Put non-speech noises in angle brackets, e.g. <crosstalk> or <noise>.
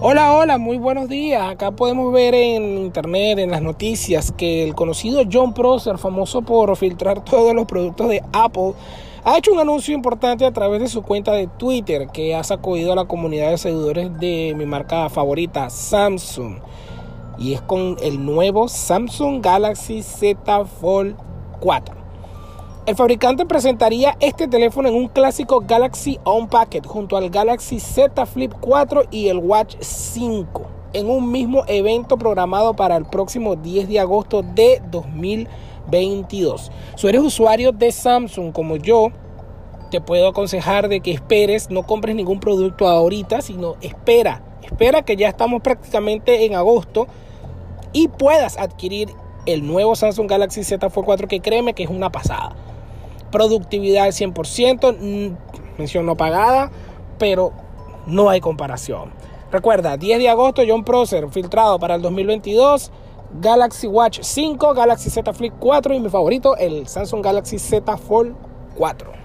Hola, hola, muy buenos días. Acá podemos ver en internet, en las noticias, que el conocido John Prosser, famoso por filtrar <laughs> todos los productos de Apple, ha hecho un anuncio importante a través de su cuenta de Twitter que ha sacudido a la comunidad de seguidores de mi marca favorita, Samsung. Y es con el nuevo Samsung Galaxy Z Fold 4. El fabricante presentaría este teléfono en un clásico Galaxy Unpacked junto al Galaxy Z Flip 4 y el Watch 5 en un mismo evento programado para el próximo 10 de agosto de 2022. Si eres usuario de Samsung como yo, te puedo aconsejar de que esperes, no compres ningún producto ahorita, sino espera, espera que ya estamos prácticamente en agosto y puedas adquirir el nuevo Samsung Galaxy Z Fold 4 que créeme que es una pasada productividad al 100%, mm, mención no pagada, pero no hay comparación. Recuerda, 10 de agosto, John Prosser, filtrado para el 2022, Galaxy Watch 5, Galaxy Z Flip 4 y mi favorito, el Samsung Galaxy Z Fold 4.